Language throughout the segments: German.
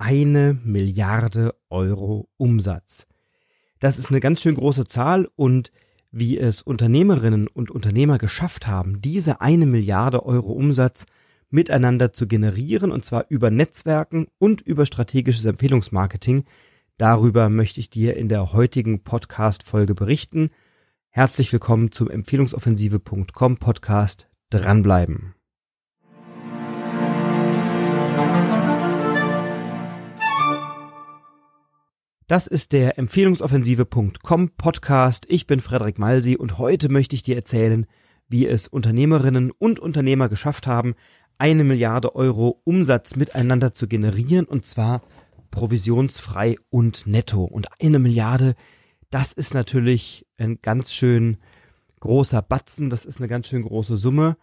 eine Milliarde Euro Umsatz. Das ist eine ganz schön große Zahl und wie es Unternehmerinnen und Unternehmer geschafft haben, diese eine Milliarde Euro Umsatz miteinander zu generieren und zwar über Netzwerken und über strategisches Empfehlungsmarketing. Darüber möchte ich dir in der heutigen Podcast-Folge berichten. Herzlich willkommen zum Empfehlungsoffensive.com Podcast. Dranbleiben. Das ist der Empfehlungsoffensive.com Podcast. Ich bin Frederik Malsi und heute möchte ich dir erzählen, wie es Unternehmerinnen und Unternehmer geschafft haben, eine Milliarde Euro Umsatz miteinander zu generieren und zwar provisionsfrei und netto. Und eine Milliarde, das ist natürlich ein ganz schön großer Batzen, das ist eine ganz schön große Summe.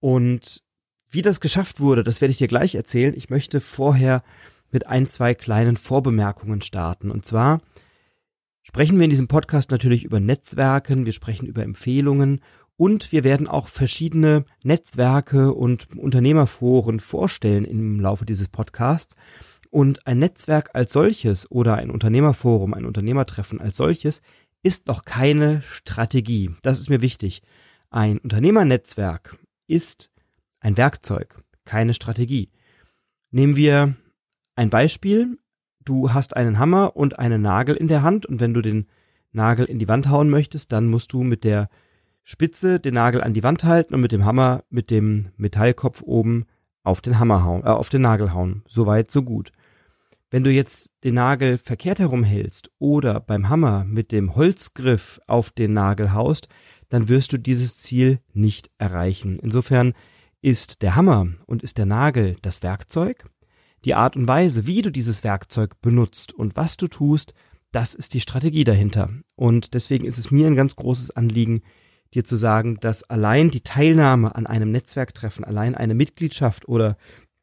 Und wie das geschafft wurde, das werde ich dir gleich erzählen. Ich möchte vorher mit ein, zwei kleinen Vorbemerkungen starten. Und zwar sprechen wir in diesem Podcast natürlich über Netzwerken, wir sprechen über Empfehlungen und wir werden auch verschiedene Netzwerke und Unternehmerforen vorstellen im Laufe dieses Podcasts. Und ein Netzwerk als solches oder ein Unternehmerforum, ein Unternehmertreffen als solches ist noch keine Strategie. Das ist mir wichtig. Ein Unternehmernetzwerk ist ein Werkzeug, keine Strategie. Nehmen wir ein Beispiel, du hast einen Hammer und einen Nagel in der Hand und wenn du den Nagel in die Wand hauen möchtest, dann musst du mit der Spitze den Nagel an die Wand halten und mit dem Hammer mit dem Metallkopf oben auf den Hammer hauen, äh, auf den Nagel hauen. Soweit, so gut. Wenn du jetzt den Nagel verkehrt herum hältst oder beim Hammer mit dem Holzgriff auf den Nagel haust, dann wirst du dieses Ziel nicht erreichen. Insofern ist der Hammer und ist der Nagel das Werkzeug die Art und Weise, wie du dieses Werkzeug benutzt und was du tust, das ist die Strategie dahinter. Und deswegen ist es mir ein ganz großes Anliegen, dir zu sagen, dass allein die Teilnahme an einem Netzwerktreffen, allein eine Mitgliedschaft oder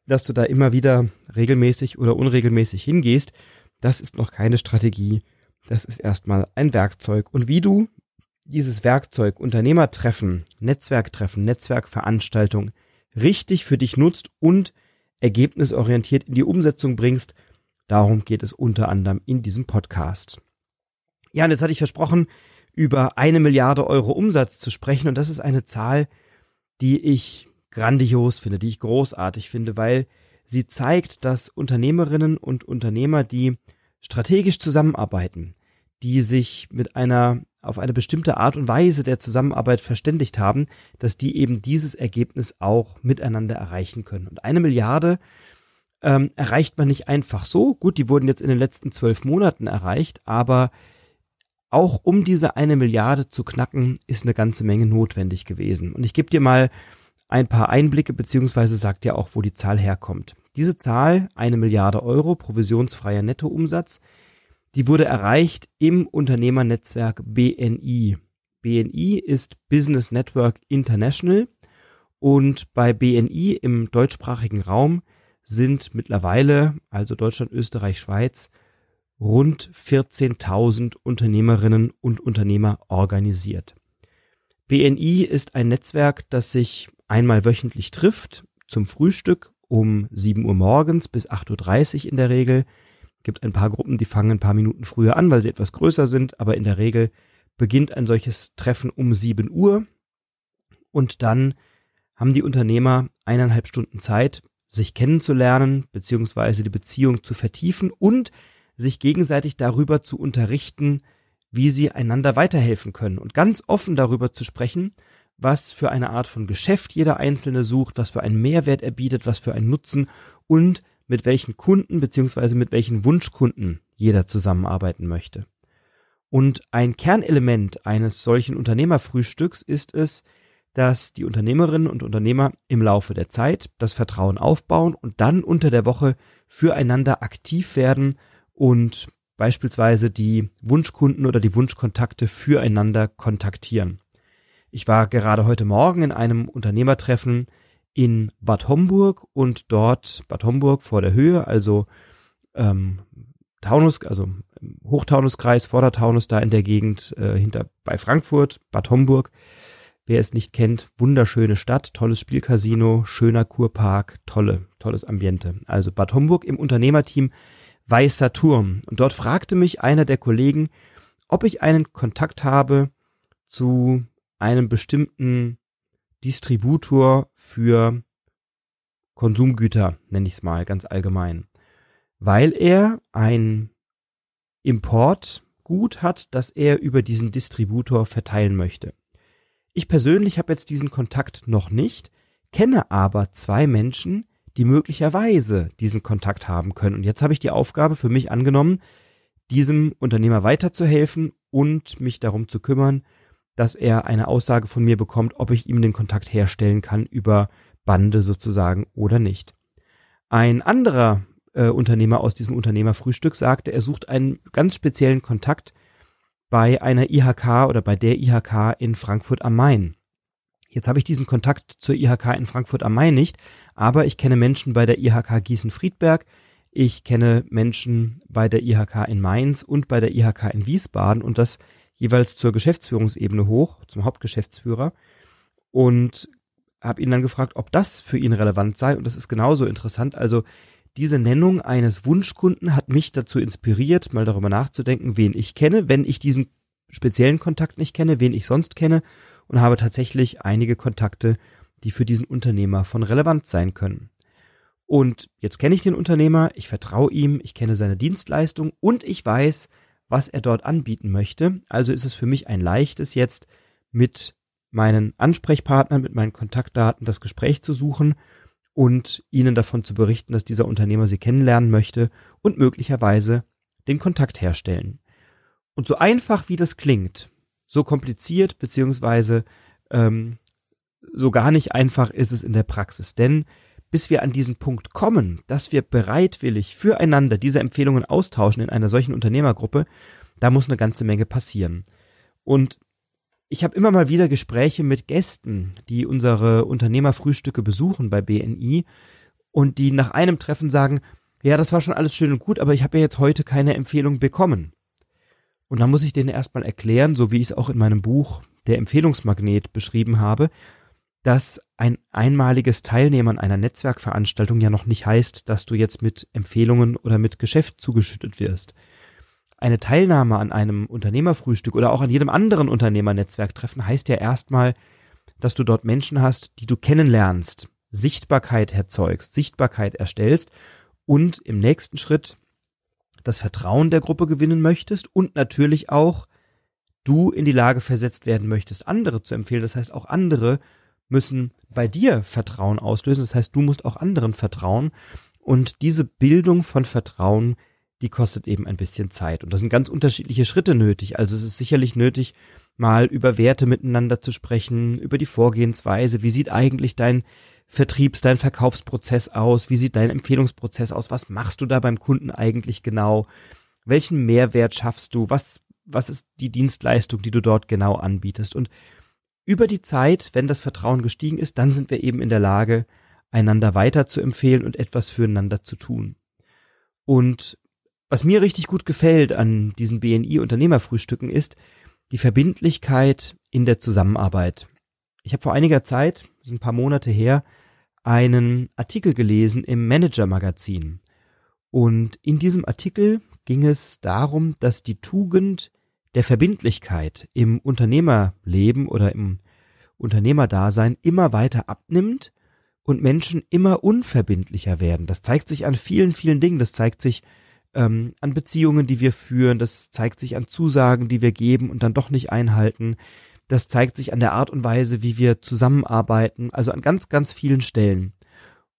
dass du da immer wieder regelmäßig oder unregelmäßig hingehst, das ist noch keine Strategie. Das ist erstmal ein Werkzeug. Und wie du dieses Werkzeug Unternehmertreffen, Netzwerktreffen, Netzwerkveranstaltung richtig für dich nutzt und ergebnisorientiert in die Umsetzung bringst. Darum geht es unter anderem in diesem Podcast. Ja, und jetzt hatte ich versprochen, über eine Milliarde Euro Umsatz zu sprechen. Und das ist eine Zahl, die ich grandios finde, die ich großartig finde, weil sie zeigt, dass Unternehmerinnen und Unternehmer, die strategisch zusammenarbeiten, die sich mit einer auf eine bestimmte Art und Weise der Zusammenarbeit verständigt haben, dass die eben dieses Ergebnis auch miteinander erreichen können. Und eine Milliarde ähm, erreicht man nicht einfach so. Gut, die wurden jetzt in den letzten zwölf Monaten erreicht, aber auch um diese eine Milliarde zu knacken, ist eine ganze Menge notwendig gewesen. Und ich gebe dir mal ein paar Einblicke, beziehungsweise sag dir auch, wo die Zahl herkommt. Diese Zahl, eine Milliarde Euro provisionsfreier Nettoumsatz, die wurde erreicht im Unternehmernetzwerk BNI. BNI ist Business Network International und bei BNI im deutschsprachigen Raum sind mittlerweile, also Deutschland, Österreich, Schweiz, rund 14.000 Unternehmerinnen und Unternehmer organisiert. BNI ist ein Netzwerk, das sich einmal wöchentlich trifft zum Frühstück um 7 Uhr morgens bis 8.30 Uhr in der Regel gibt ein paar Gruppen, die fangen ein paar Minuten früher an, weil sie etwas größer sind, aber in der Regel beginnt ein solches Treffen um 7 Uhr. Und dann haben die Unternehmer eineinhalb Stunden Zeit, sich kennenzulernen, beziehungsweise die Beziehung zu vertiefen und sich gegenseitig darüber zu unterrichten, wie sie einander weiterhelfen können und ganz offen darüber zu sprechen, was für eine Art von Geschäft jeder Einzelne sucht, was für einen Mehrwert er bietet, was für einen Nutzen und mit welchen Kunden beziehungsweise mit welchen Wunschkunden jeder zusammenarbeiten möchte. Und ein Kernelement eines solchen Unternehmerfrühstücks ist es, dass die Unternehmerinnen und Unternehmer im Laufe der Zeit das Vertrauen aufbauen und dann unter der Woche füreinander aktiv werden und beispielsweise die Wunschkunden oder die Wunschkontakte füreinander kontaktieren. Ich war gerade heute Morgen in einem Unternehmertreffen in Bad Homburg und dort Bad Homburg vor der Höhe, also ähm, Taunus, also Hochtaunuskreis, Vordertaunus da in der Gegend äh, hinter bei Frankfurt, Bad Homburg. Wer es nicht kennt, wunderschöne Stadt, tolles Spielcasino, schöner Kurpark, tolle, tolles Ambiente. Also Bad Homburg im Unternehmerteam Weißer Turm. Und dort fragte mich einer der Kollegen, ob ich einen Kontakt habe zu einem bestimmten Distributor für Konsumgüter, nenne ich es mal ganz allgemein. Weil er ein Importgut hat, das er über diesen Distributor verteilen möchte. Ich persönlich habe jetzt diesen Kontakt noch nicht, kenne aber zwei Menschen, die möglicherweise diesen Kontakt haben können. Und jetzt habe ich die Aufgabe für mich angenommen, diesem Unternehmer weiterzuhelfen und mich darum zu kümmern, dass er eine Aussage von mir bekommt, ob ich ihm den Kontakt herstellen kann über Bande sozusagen oder nicht. Ein anderer äh, Unternehmer aus diesem Unternehmerfrühstück sagte, er sucht einen ganz speziellen Kontakt bei einer IHK oder bei der IHK in Frankfurt am Main. Jetzt habe ich diesen Kontakt zur IHK in Frankfurt am Main nicht, aber ich kenne Menschen bei der IHK Gießen-Friedberg, ich kenne Menschen bei der IHK in Mainz und bei der IHK in Wiesbaden und das jeweils zur Geschäftsführungsebene hoch, zum Hauptgeschäftsführer und habe ihn dann gefragt, ob das für ihn relevant sei und das ist genauso interessant. Also diese Nennung eines Wunschkunden hat mich dazu inspiriert, mal darüber nachzudenken, wen ich kenne, wenn ich diesen speziellen Kontakt nicht kenne, wen ich sonst kenne und habe tatsächlich einige Kontakte, die für diesen Unternehmer von Relevanz sein können. Und jetzt kenne ich den Unternehmer, ich vertraue ihm, ich kenne seine Dienstleistung und ich weiß, was er dort anbieten möchte. Also ist es für mich ein leichtes jetzt mit meinen Ansprechpartnern, mit meinen Kontaktdaten das Gespräch zu suchen und ihnen davon zu berichten, dass dieser Unternehmer sie kennenlernen möchte und möglicherweise den Kontakt herstellen. Und so einfach wie das klingt, so kompliziert beziehungsweise ähm, so gar nicht einfach ist es in der Praxis. Denn bis wir an diesen Punkt kommen, dass wir bereitwillig füreinander diese Empfehlungen austauschen in einer solchen Unternehmergruppe, da muss eine ganze Menge passieren. Und ich habe immer mal wieder Gespräche mit Gästen, die unsere Unternehmerfrühstücke besuchen bei BNI und die nach einem Treffen sagen, ja, das war schon alles schön und gut, aber ich habe ja jetzt heute keine Empfehlung bekommen. Und dann muss ich denen erstmal erklären, so wie ich es auch in meinem Buch Der Empfehlungsmagnet beschrieben habe, dass ein einmaliges Teilnehmen an einer Netzwerkveranstaltung ja noch nicht heißt, dass du jetzt mit Empfehlungen oder mit Geschäft zugeschüttet wirst eine Teilnahme an einem Unternehmerfrühstück oder auch an jedem anderen Unternehmernetzwerktreffen heißt ja erstmal, dass du dort Menschen hast, die du kennenlernst, Sichtbarkeit erzeugst, Sichtbarkeit erstellst und im nächsten Schritt das Vertrauen der Gruppe gewinnen möchtest und natürlich auch du in die Lage versetzt werden möchtest, andere zu empfehlen. Das heißt, auch andere müssen bei dir Vertrauen auslösen. Das heißt, du musst auch anderen vertrauen. Und diese Bildung von Vertrauen die kostet eben ein bisschen Zeit. Und das sind ganz unterschiedliche Schritte nötig. Also es ist sicherlich nötig, mal über Werte miteinander zu sprechen, über die Vorgehensweise. Wie sieht eigentlich dein Vertriebs-, dein Verkaufsprozess aus? Wie sieht dein Empfehlungsprozess aus? Was machst du da beim Kunden eigentlich genau? Welchen Mehrwert schaffst du? Was, was ist die Dienstleistung, die du dort genau anbietest? Und über die Zeit, wenn das Vertrauen gestiegen ist, dann sind wir eben in der Lage, einander weiter zu empfehlen und etwas füreinander zu tun. Und was mir richtig gut gefällt an diesen BNI-Unternehmerfrühstücken ist die Verbindlichkeit in der Zusammenarbeit. Ich habe vor einiger Zeit, ist ein paar Monate her, einen Artikel gelesen im Manager-Magazin. Und in diesem Artikel ging es darum, dass die Tugend der Verbindlichkeit im Unternehmerleben oder im Unternehmerdasein immer weiter abnimmt und Menschen immer unverbindlicher werden. Das zeigt sich an vielen, vielen Dingen. Das zeigt sich ähm, an Beziehungen, die wir führen. Das zeigt sich an Zusagen, die wir geben und dann doch nicht einhalten. Das zeigt sich an der Art und Weise, wie wir zusammenarbeiten, also an ganz, ganz vielen Stellen.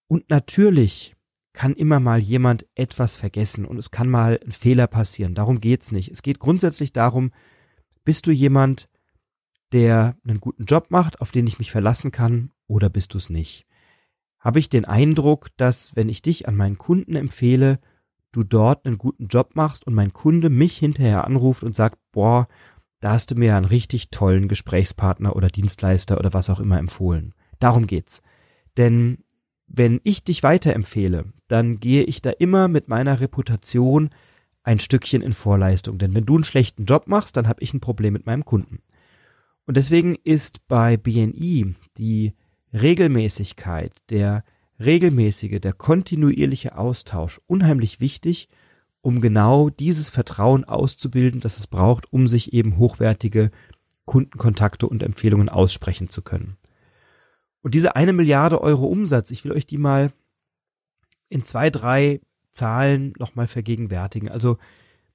Und natürlich kann immer mal jemand etwas vergessen und es kann mal ein Fehler passieren. Darum geht's nicht. Es geht grundsätzlich darum, bist du jemand, der einen guten Job macht, auf den ich mich verlassen kann, oder bist du es nicht? Habe ich den Eindruck, dass wenn ich dich an meinen Kunden empfehle, du dort einen guten Job machst und mein Kunde mich hinterher anruft und sagt, boah, da hast du mir einen richtig tollen Gesprächspartner oder Dienstleister oder was auch immer empfohlen. Darum geht's. Denn wenn ich dich weiterempfehle, dann gehe ich da immer mit meiner Reputation ein Stückchen in Vorleistung. Denn wenn du einen schlechten Job machst, dann habe ich ein Problem mit meinem Kunden. Und deswegen ist bei BNI die Regelmäßigkeit, der regelmäßige, der kontinuierliche Austausch unheimlich wichtig, um genau dieses Vertrauen auszubilden, das es braucht, um sich eben hochwertige Kundenkontakte und Empfehlungen aussprechen zu können. Und diese eine Milliarde Euro Umsatz, ich will euch die mal in zwei, drei Zahlen nochmal vergegenwärtigen. Also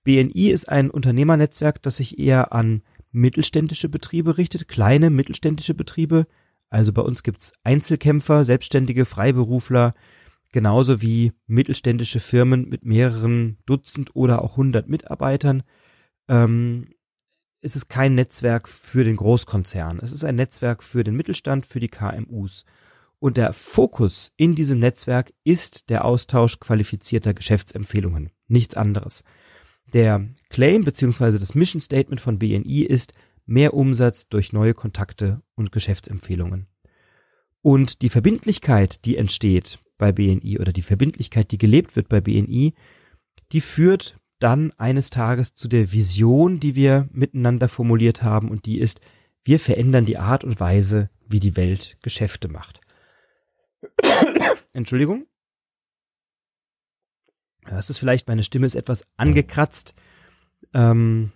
BNI ist ein Unternehmernetzwerk, das sich eher an mittelständische Betriebe richtet, kleine mittelständische Betriebe. Also bei uns gibt's Einzelkämpfer, Selbstständige, Freiberufler, genauso wie mittelständische Firmen mit mehreren Dutzend oder auch hundert Mitarbeitern. Ähm, es ist kein Netzwerk für den Großkonzern. Es ist ein Netzwerk für den Mittelstand, für die KMUs. Und der Fokus in diesem Netzwerk ist der Austausch qualifizierter Geschäftsempfehlungen. Nichts anderes. Der Claim bzw. das Mission Statement von BNI ist mehr Umsatz durch neue Kontakte und Geschäftsempfehlungen. Und die Verbindlichkeit, die entsteht bei BNI oder die Verbindlichkeit, die gelebt wird bei BNI, die führt dann eines Tages zu der Vision, die wir miteinander formuliert haben und die ist, wir verändern die Art und Weise, wie die Welt Geschäfte macht. Entschuldigung. Hörst es vielleicht, meine Stimme ist etwas angekratzt, ähm,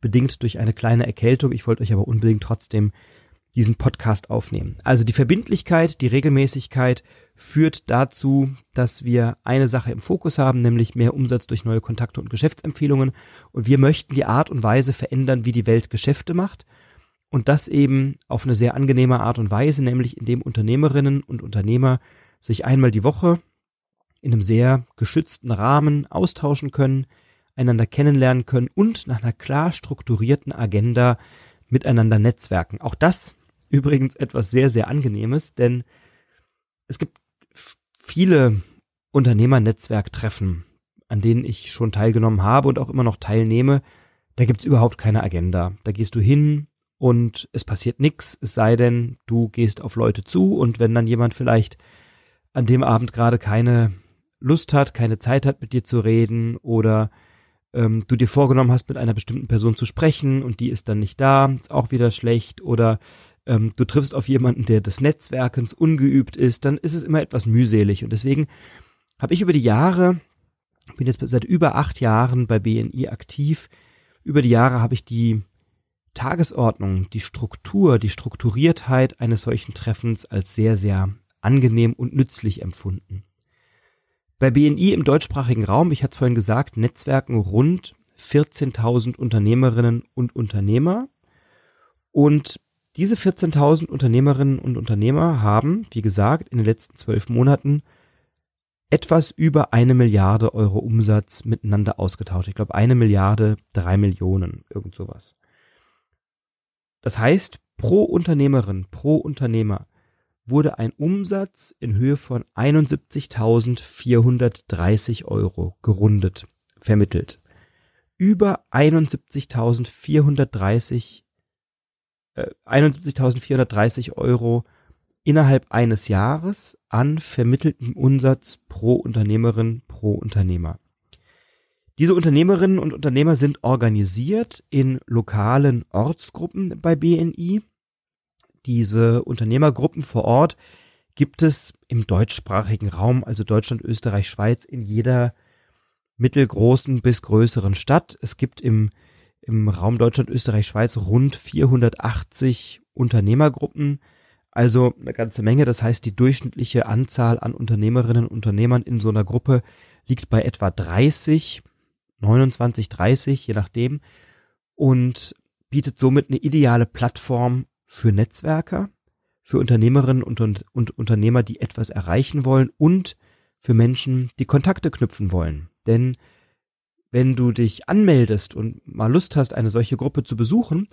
bedingt durch eine kleine Erkältung. Ich wollte euch aber unbedingt trotzdem diesen Podcast aufnehmen. Also die Verbindlichkeit, die Regelmäßigkeit führt dazu, dass wir eine Sache im Fokus haben, nämlich mehr Umsatz durch neue Kontakte und Geschäftsempfehlungen. Und wir möchten die Art und Weise verändern, wie die Welt Geschäfte macht. Und das eben auf eine sehr angenehme Art und Weise, nämlich indem Unternehmerinnen und Unternehmer sich einmal die Woche in einem sehr geschützten Rahmen austauschen können, einander kennenlernen können und nach einer klar strukturierten Agenda miteinander netzwerken. Auch das übrigens etwas sehr, sehr angenehmes, denn es gibt viele Unternehmernetzwerktreffen, an denen ich schon teilgenommen habe und auch immer noch teilnehme. Da gibt's überhaupt keine Agenda. Da gehst du hin und es passiert nichts, es sei denn, du gehst auf Leute zu und wenn dann jemand vielleicht an dem Abend gerade keine Lust hat, keine Zeit hat, mit dir zu reden oder ähm, du dir vorgenommen hast, mit einer bestimmten Person zu sprechen und die ist dann nicht da, ist auch wieder schlecht oder ähm, du triffst auf jemanden, der des Netzwerkens ungeübt ist, dann ist es immer etwas mühselig und deswegen habe ich über die Jahre, bin jetzt seit über acht Jahren bei BNI aktiv, über die Jahre habe ich die Tagesordnung, die Struktur, die Strukturiertheit eines solchen Treffens als sehr, sehr angenehm und nützlich empfunden. Bei BNI im deutschsprachigen Raum, ich hatte es vorhin gesagt, Netzwerken rund 14.000 Unternehmerinnen und Unternehmer. Und diese 14.000 Unternehmerinnen und Unternehmer haben, wie gesagt, in den letzten zwölf Monaten etwas über eine Milliarde Euro Umsatz miteinander ausgetauscht. Ich glaube, eine Milliarde, drei Millionen, irgend sowas. Das heißt, pro Unternehmerin, pro Unternehmer wurde ein Umsatz in Höhe von 71.430 Euro gerundet, vermittelt. Über 71.430 äh, 71.430 Euro innerhalb eines Jahres an vermitteltem Umsatz pro Unternehmerin, pro Unternehmer. Diese Unternehmerinnen und Unternehmer sind organisiert in lokalen Ortsgruppen bei BNI diese Unternehmergruppen vor Ort gibt es im deutschsprachigen Raum, also Deutschland, Österreich, Schweiz, in jeder mittelgroßen bis größeren Stadt. Es gibt im, im Raum Deutschland, Österreich, Schweiz rund 480 Unternehmergruppen, also eine ganze Menge. Das heißt, die durchschnittliche Anzahl an Unternehmerinnen und Unternehmern in so einer Gruppe liegt bei etwa 30, 29, 30, je nachdem, und bietet somit eine ideale Plattform, für Netzwerker, für Unternehmerinnen und, und, und Unternehmer, die etwas erreichen wollen und für Menschen, die Kontakte knüpfen wollen. Denn wenn du dich anmeldest und mal Lust hast, eine solche Gruppe zu besuchen,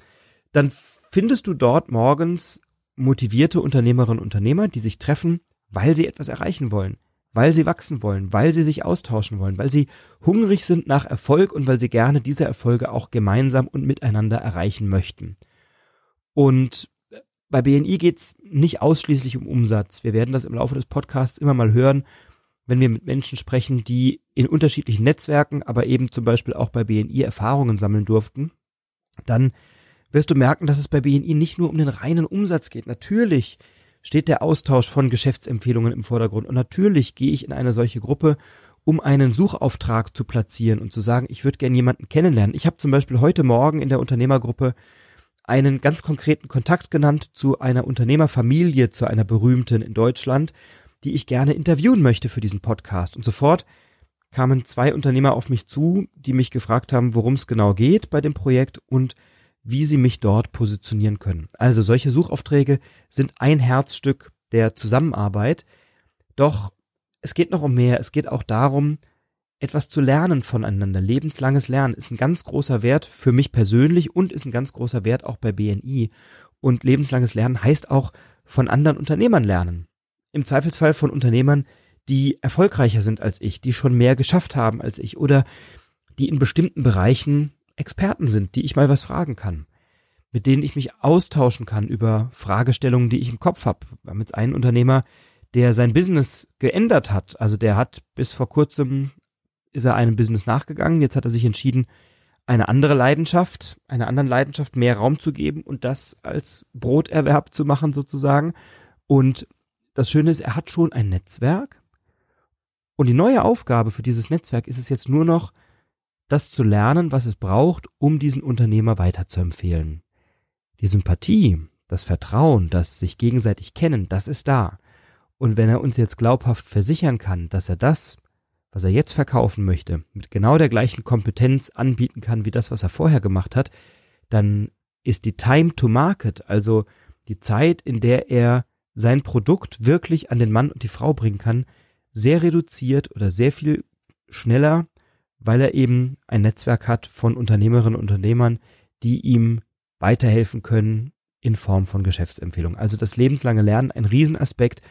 dann findest du dort morgens motivierte Unternehmerinnen und Unternehmer, die sich treffen, weil sie etwas erreichen wollen, weil sie wachsen wollen, weil sie sich austauschen wollen, weil sie hungrig sind nach Erfolg und weil sie gerne diese Erfolge auch gemeinsam und miteinander erreichen möchten. Und bei BNI geht's nicht ausschließlich um Umsatz. Wir werden das im Laufe des Podcasts immer mal hören, wenn wir mit Menschen sprechen, die in unterschiedlichen Netzwerken, aber eben zum Beispiel auch bei BNI Erfahrungen sammeln durften. Dann wirst du merken, dass es bei BNI nicht nur um den reinen Umsatz geht. Natürlich steht der Austausch von Geschäftsempfehlungen im Vordergrund und natürlich gehe ich in eine solche Gruppe, um einen Suchauftrag zu platzieren und zu sagen, ich würde gerne jemanden kennenlernen. Ich habe zum Beispiel heute Morgen in der Unternehmergruppe einen ganz konkreten Kontakt genannt zu einer Unternehmerfamilie, zu einer berühmten in Deutschland, die ich gerne interviewen möchte für diesen Podcast. Und sofort kamen zwei Unternehmer auf mich zu, die mich gefragt haben, worum es genau geht bei dem Projekt und wie sie mich dort positionieren können. Also solche Suchaufträge sind ein Herzstück der Zusammenarbeit. Doch es geht noch um mehr. Es geht auch darum, etwas zu lernen voneinander. Lebenslanges Lernen ist ein ganz großer Wert für mich persönlich und ist ein ganz großer Wert auch bei BNI. Und lebenslanges Lernen heißt auch von anderen Unternehmern lernen. Im Zweifelsfall von Unternehmern, die erfolgreicher sind als ich, die schon mehr geschafft haben als ich oder die in bestimmten Bereichen Experten sind, die ich mal was fragen kann, mit denen ich mich austauschen kann über Fragestellungen, die ich im Kopf habe. Wir haben jetzt einen Unternehmer, der sein Business geändert hat. Also der hat bis vor kurzem ist er einem Business nachgegangen. Jetzt hat er sich entschieden, eine andere Leidenschaft, einer anderen Leidenschaft mehr Raum zu geben und das als Broterwerb zu machen sozusagen. Und das Schöne ist, er hat schon ein Netzwerk. Und die neue Aufgabe für dieses Netzwerk ist es jetzt nur noch, das zu lernen, was es braucht, um diesen Unternehmer weiterzuempfehlen. Die Sympathie, das Vertrauen, das sich gegenseitig kennen, das ist da. Und wenn er uns jetzt glaubhaft versichern kann, dass er das was er jetzt verkaufen möchte, mit genau der gleichen Kompetenz anbieten kann wie das, was er vorher gemacht hat, dann ist die Time to Market, also die Zeit, in der er sein Produkt wirklich an den Mann und die Frau bringen kann, sehr reduziert oder sehr viel schneller, weil er eben ein Netzwerk hat von Unternehmerinnen und Unternehmern, die ihm weiterhelfen können in Form von Geschäftsempfehlungen. Also das lebenslange Lernen, ein Riesenaspekt.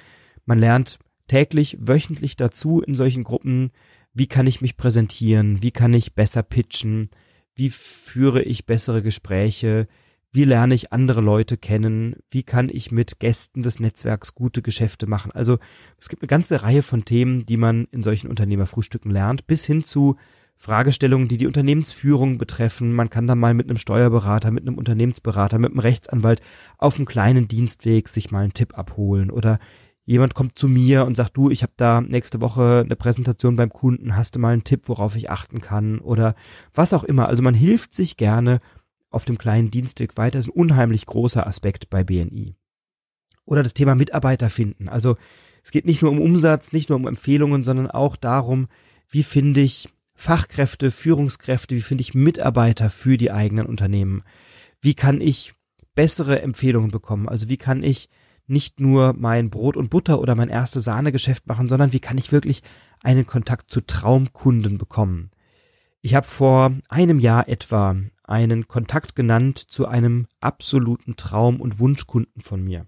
Man lernt täglich, wöchentlich dazu in solchen Gruppen, wie kann ich mich präsentieren, wie kann ich besser pitchen, wie führe ich bessere Gespräche, wie lerne ich andere Leute kennen, wie kann ich mit Gästen des Netzwerks gute Geschäfte machen. Also es gibt eine ganze Reihe von Themen, die man in solchen Unternehmerfrühstücken lernt, bis hin zu Fragestellungen, die die Unternehmensführung betreffen. Man kann da mal mit einem Steuerberater, mit einem Unternehmensberater, mit einem Rechtsanwalt auf einem kleinen Dienstweg sich mal einen Tipp abholen oder jemand kommt zu mir und sagt, du, ich habe da nächste Woche eine Präsentation beim Kunden, hast du mal einen Tipp, worauf ich achten kann oder was auch immer. Also man hilft sich gerne auf dem kleinen Dienstweg weiter. Ist ein unheimlich großer Aspekt bei BNI. Oder das Thema Mitarbeiter finden. Also es geht nicht nur um Umsatz, nicht nur um Empfehlungen, sondern auch darum, wie finde ich Fachkräfte, Führungskräfte, wie finde ich Mitarbeiter für die eigenen Unternehmen? Wie kann ich bessere Empfehlungen bekommen? Also wie kann ich nicht nur mein Brot und Butter oder mein erste Sahnegeschäft machen, sondern wie kann ich wirklich einen Kontakt zu Traumkunden bekommen? Ich habe vor einem Jahr etwa einen Kontakt genannt zu einem absoluten Traum- und Wunschkunden von mir.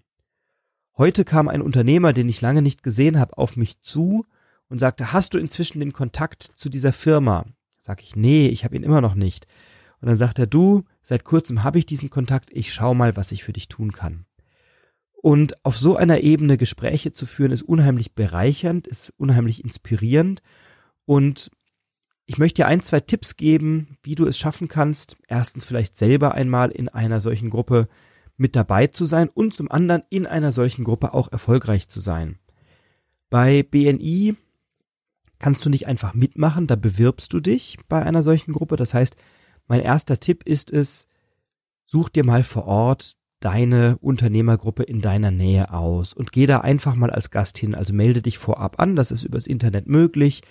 Heute kam ein Unternehmer, den ich lange nicht gesehen habe, auf mich zu und sagte, hast du inzwischen den Kontakt zu dieser Firma? Sag ich, nee, ich habe ihn immer noch nicht. Und dann sagt er, du, seit kurzem habe ich diesen Kontakt, ich schau mal, was ich für dich tun kann. Und auf so einer Ebene Gespräche zu führen, ist unheimlich bereichernd, ist unheimlich inspirierend. Und ich möchte dir ein, zwei Tipps geben, wie du es schaffen kannst, erstens vielleicht selber einmal in einer solchen Gruppe mit dabei zu sein und zum anderen in einer solchen Gruppe auch erfolgreich zu sein. Bei BNI kannst du nicht einfach mitmachen, da bewirbst du dich bei einer solchen Gruppe. Das heißt, mein erster Tipp ist es, such dir mal vor Ort deine Unternehmergruppe in deiner Nähe aus und geh da einfach mal als Gast hin. Also melde dich vorab an, das ist übers Internet möglich.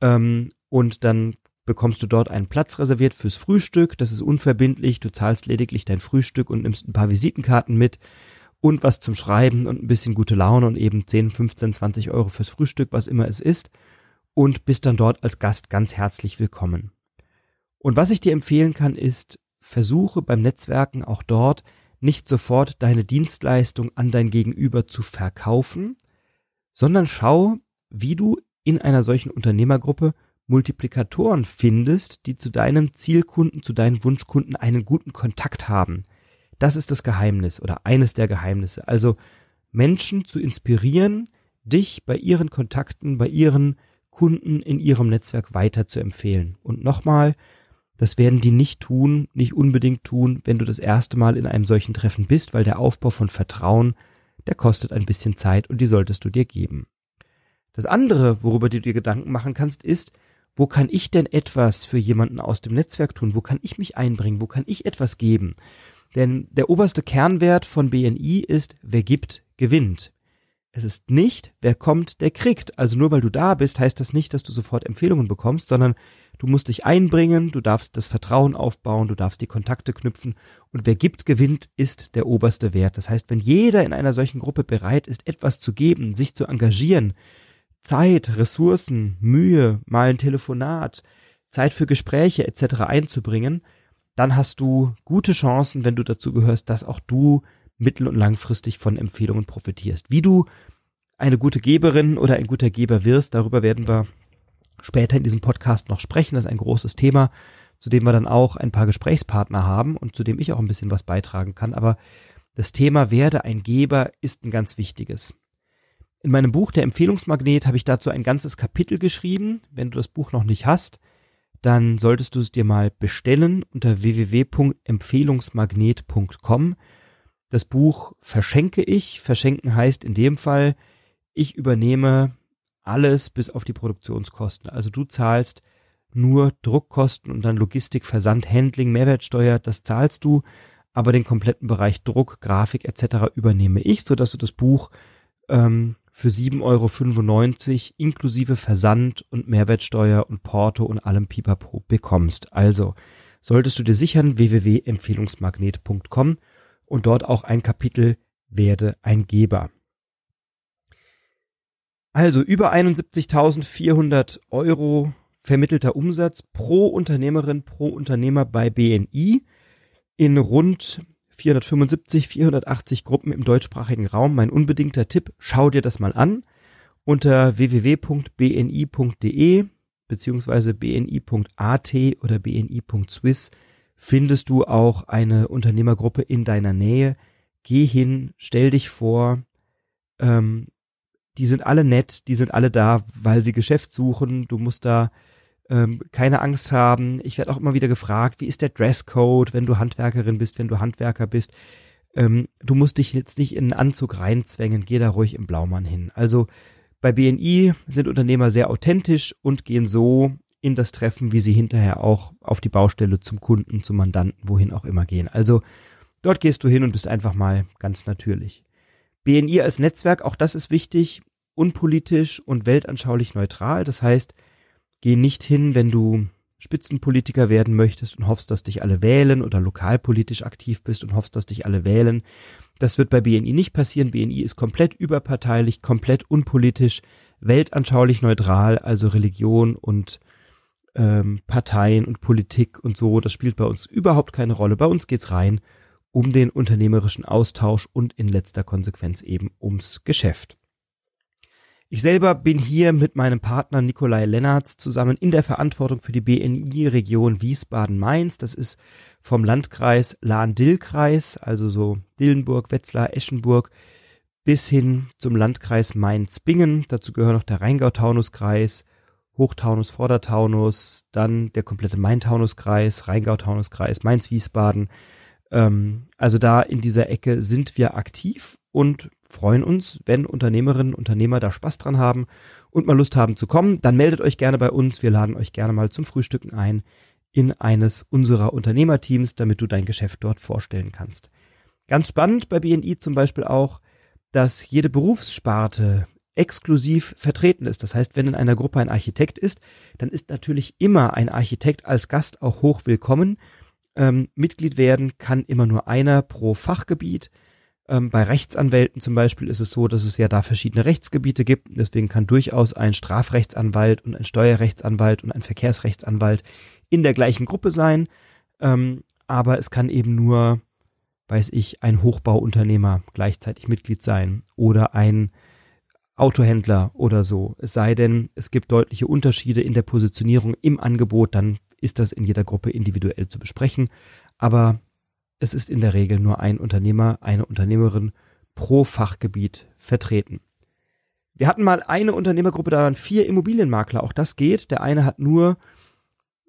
Ähm, und dann bekommst du dort einen Platz reserviert fürs Frühstück. Das ist unverbindlich. Du zahlst lediglich dein Frühstück und nimmst ein paar Visitenkarten mit und was zum Schreiben und ein bisschen gute Laune und eben 10, 15, 20 Euro fürs Frühstück, was immer es ist. Und bist dann dort als Gast ganz herzlich willkommen. Und was ich dir empfehlen kann, ist, versuche beim Netzwerken auch dort nicht sofort deine Dienstleistung an dein Gegenüber zu verkaufen, sondern schau, wie du in einer solchen Unternehmergruppe Multiplikatoren findest, die zu deinem Zielkunden, zu deinen Wunschkunden einen guten Kontakt haben. Das ist das Geheimnis oder eines der Geheimnisse. Also Menschen zu inspirieren, dich bei ihren Kontakten, bei ihren Kunden in ihrem Netzwerk weiter zu empfehlen. Und nochmal, Das werden die nicht tun, nicht unbedingt tun, wenn du das erste Mal in einem solchen Treffen bist, weil der Aufbau von Vertrauen, der kostet ein bisschen Zeit und die solltest du dir geben. Das andere, worüber du dir Gedanken machen kannst, ist, wo kann ich denn etwas für jemanden aus dem Netzwerk tun? Wo kann ich mich einbringen? Wo kann ich etwas geben? Denn der oberste Kernwert von BNI ist, wer gibt, gewinnt. Es ist nicht, wer kommt, der kriegt. Also nur weil du da bist, heißt das nicht, dass du sofort Empfehlungen bekommst, sondern Du musst dich einbringen, du darfst das Vertrauen aufbauen, du darfst die Kontakte knüpfen und wer gibt, gewinnt, ist der oberste Wert. Das heißt, wenn jeder in einer solchen Gruppe bereit ist, etwas zu geben, sich zu engagieren, Zeit, Ressourcen, Mühe, mal ein Telefonat, Zeit für Gespräche etc. einzubringen, dann hast du gute Chancen, wenn du dazu gehörst, dass auch du mittel- und langfristig von Empfehlungen profitierst. Wie du eine gute Geberin oder ein guter Geber wirst, darüber werden wir später in diesem Podcast noch sprechen. Das ist ein großes Thema, zu dem wir dann auch ein paar Gesprächspartner haben und zu dem ich auch ein bisschen was beitragen kann. Aber das Thema werde ein Geber ist ein ganz wichtiges. In meinem Buch Der Empfehlungsmagnet habe ich dazu ein ganzes Kapitel geschrieben. Wenn du das Buch noch nicht hast, dann solltest du es dir mal bestellen unter www.empfehlungsmagnet.com. Das Buch verschenke ich. Verschenken heißt in dem Fall, ich übernehme alles bis auf die Produktionskosten. Also du zahlst nur Druckkosten und dann Logistik, Versand, Handling, Mehrwertsteuer, das zahlst du, aber den kompletten Bereich Druck, Grafik etc. übernehme ich, so dass du das Buch ähm, für 7,95 Euro inklusive Versand und Mehrwertsteuer und Porto und allem Pipapo bekommst. Also solltest du dir sichern www.empfehlungsmagnet.com und dort auch ein Kapitel werde ein Geber. Also über 71.400 Euro vermittelter Umsatz pro Unternehmerin, pro Unternehmer bei BNI in rund 475, 480 Gruppen im deutschsprachigen Raum. Mein unbedingter Tipp, schau dir das mal an unter www.bni.de beziehungsweise bni.at oder bni.swiss findest du auch eine Unternehmergruppe in deiner Nähe. Geh hin, stell dich vor, ähm, die sind alle nett, die sind alle da, weil sie Geschäft suchen. Du musst da ähm, keine Angst haben. Ich werde auch immer wieder gefragt, wie ist der Dresscode, wenn du Handwerkerin bist, wenn du Handwerker bist. Ähm, du musst dich jetzt nicht in einen Anzug reinzwängen, geh da ruhig im Blaumann hin. Also bei BNI sind Unternehmer sehr authentisch und gehen so in das Treffen, wie sie hinterher auch auf die Baustelle zum Kunden, zum Mandanten, wohin auch immer gehen. Also dort gehst du hin und bist einfach mal ganz natürlich. BNI als Netzwerk, auch das ist wichtig unpolitisch und weltanschaulich neutral. Das heißt, geh nicht hin, wenn du Spitzenpolitiker werden möchtest und hoffst, dass dich alle wählen oder lokalpolitisch aktiv bist und hoffst, dass dich alle wählen. Das wird bei BNI nicht passieren. BNI ist komplett überparteilich, komplett unpolitisch, weltanschaulich neutral, also Religion und ähm, Parteien und Politik und so. Das spielt bei uns überhaupt keine Rolle. Bei uns geht's rein um den unternehmerischen Austausch und in letzter Konsequenz eben ums Geschäft. Ich selber bin hier mit meinem Partner Nikolai Lennartz zusammen in der Verantwortung für die BNI-Region Wiesbaden-Mainz. Das ist vom Landkreis Lahn-Dill-Kreis, also so Dillenburg, Wetzlar, Eschenburg, bis hin zum Landkreis Mainz-Bingen. Dazu gehören noch der Rheingau-Taunus-Kreis, Hochtaunus, Vordertaunus, dann der komplette Main-Taunus-Kreis, Rheingau-Taunus-Kreis, Mainz-Wiesbaden. Ähm, also da in dieser Ecke sind wir aktiv und freuen uns, wenn Unternehmerinnen, Unternehmer da Spaß dran haben und mal Lust haben zu kommen. Dann meldet euch gerne bei uns. Wir laden euch gerne mal zum Frühstücken ein in eines unserer Unternehmerteams, damit du dein Geschäft dort vorstellen kannst. Ganz spannend bei BNI zum Beispiel auch, dass jede Berufssparte exklusiv vertreten ist. Das heißt, wenn in einer Gruppe ein Architekt ist, dann ist natürlich immer ein Architekt als Gast auch hoch willkommen. Ähm, Mitglied werden kann immer nur einer pro Fachgebiet. Ähm, bei Rechtsanwälten zum Beispiel ist es so, dass es ja da verschiedene Rechtsgebiete gibt. Deswegen kann durchaus ein Strafrechtsanwalt und ein Steuerrechtsanwalt und ein Verkehrsrechtsanwalt in der gleichen Gruppe sein. Ähm, aber es kann eben nur, weiß ich, ein Hochbauunternehmer gleichzeitig Mitglied sein oder ein Autohändler oder so. Es sei denn, es gibt deutliche Unterschiede in der Positionierung im Angebot, dann ist das in jeder Gruppe individuell zu besprechen. Aber es ist in der Regel nur ein Unternehmer, eine Unternehmerin pro Fachgebiet vertreten. Wir hatten mal eine Unternehmergruppe, da waren vier Immobilienmakler. Auch das geht. Der eine hat nur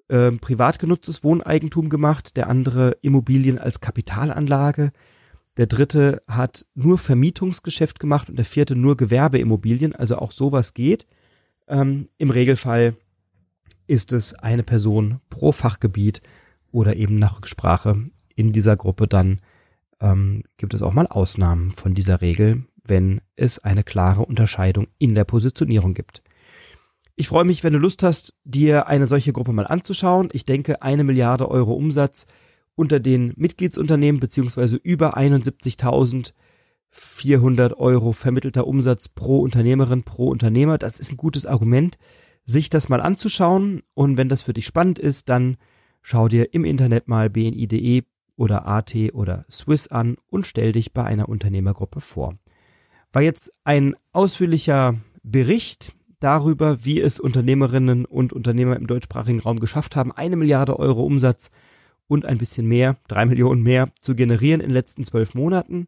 äh, privat genutztes Wohneigentum gemacht, der andere Immobilien als Kapitalanlage, der dritte hat nur Vermietungsgeschäft gemacht und der vierte nur Gewerbeimmobilien, also auch sowas geht. Ähm, Im Regelfall ist es eine Person pro Fachgebiet oder eben nach Rücksprache in dieser Gruppe dann ähm, gibt es auch mal Ausnahmen von dieser Regel, wenn es eine klare Unterscheidung in der Positionierung gibt. Ich freue mich, wenn du Lust hast, dir eine solche Gruppe mal anzuschauen. Ich denke, eine Milliarde Euro Umsatz unter den Mitgliedsunternehmen beziehungsweise über 71.400 Euro vermittelter Umsatz pro Unternehmerin, pro Unternehmer. Das ist ein gutes Argument, sich das mal anzuschauen. Und wenn das für dich spannend ist, dann schau dir im Internet mal bni.de oder AT oder Swiss an und stell dich bei einer Unternehmergruppe vor. War jetzt ein ausführlicher Bericht darüber, wie es Unternehmerinnen und Unternehmer im deutschsprachigen Raum geschafft haben, eine Milliarde Euro Umsatz und ein bisschen mehr, drei Millionen mehr zu generieren in den letzten zwölf Monaten.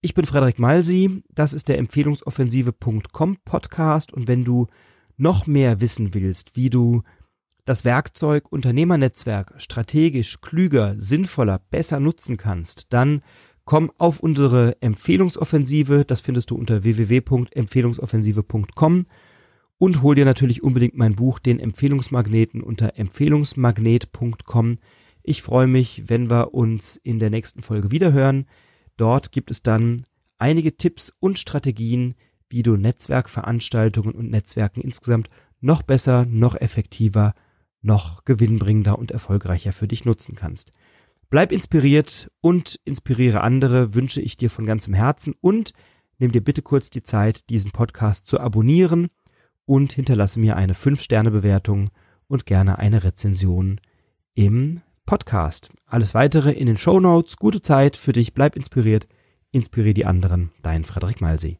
Ich bin Frederik Malsi, das ist der Empfehlungsoffensive.com Podcast und wenn du noch mehr wissen willst, wie du das Werkzeug Unternehmernetzwerk strategisch, klüger, sinnvoller, besser nutzen kannst, dann komm auf unsere Empfehlungsoffensive, das findest du unter www.empfehlungsoffensive.com und hol dir natürlich unbedingt mein Buch, den Empfehlungsmagneten unter empfehlungsmagnet.com. Ich freue mich, wenn wir uns in der nächsten Folge wiederhören. Dort gibt es dann einige Tipps und Strategien, wie du Netzwerkveranstaltungen und Netzwerken insgesamt noch besser, noch effektiver noch gewinnbringender und erfolgreicher für dich nutzen kannst. Bleib inspiriert und inspiriere andere, wünsche ich dir von ganzem Herzen und nimm dir bitte kurz die Zeit, diesen Podcast zu abonnieren und hinterlasse mir eine 5-Sterne-Bewertung und gerne eine Rezension im Podcast. Alles weitere in den Show Notes. Gute Zeit für dich, bleib inspiriert, inspiriere die anderen. Dein Frederik Malsee.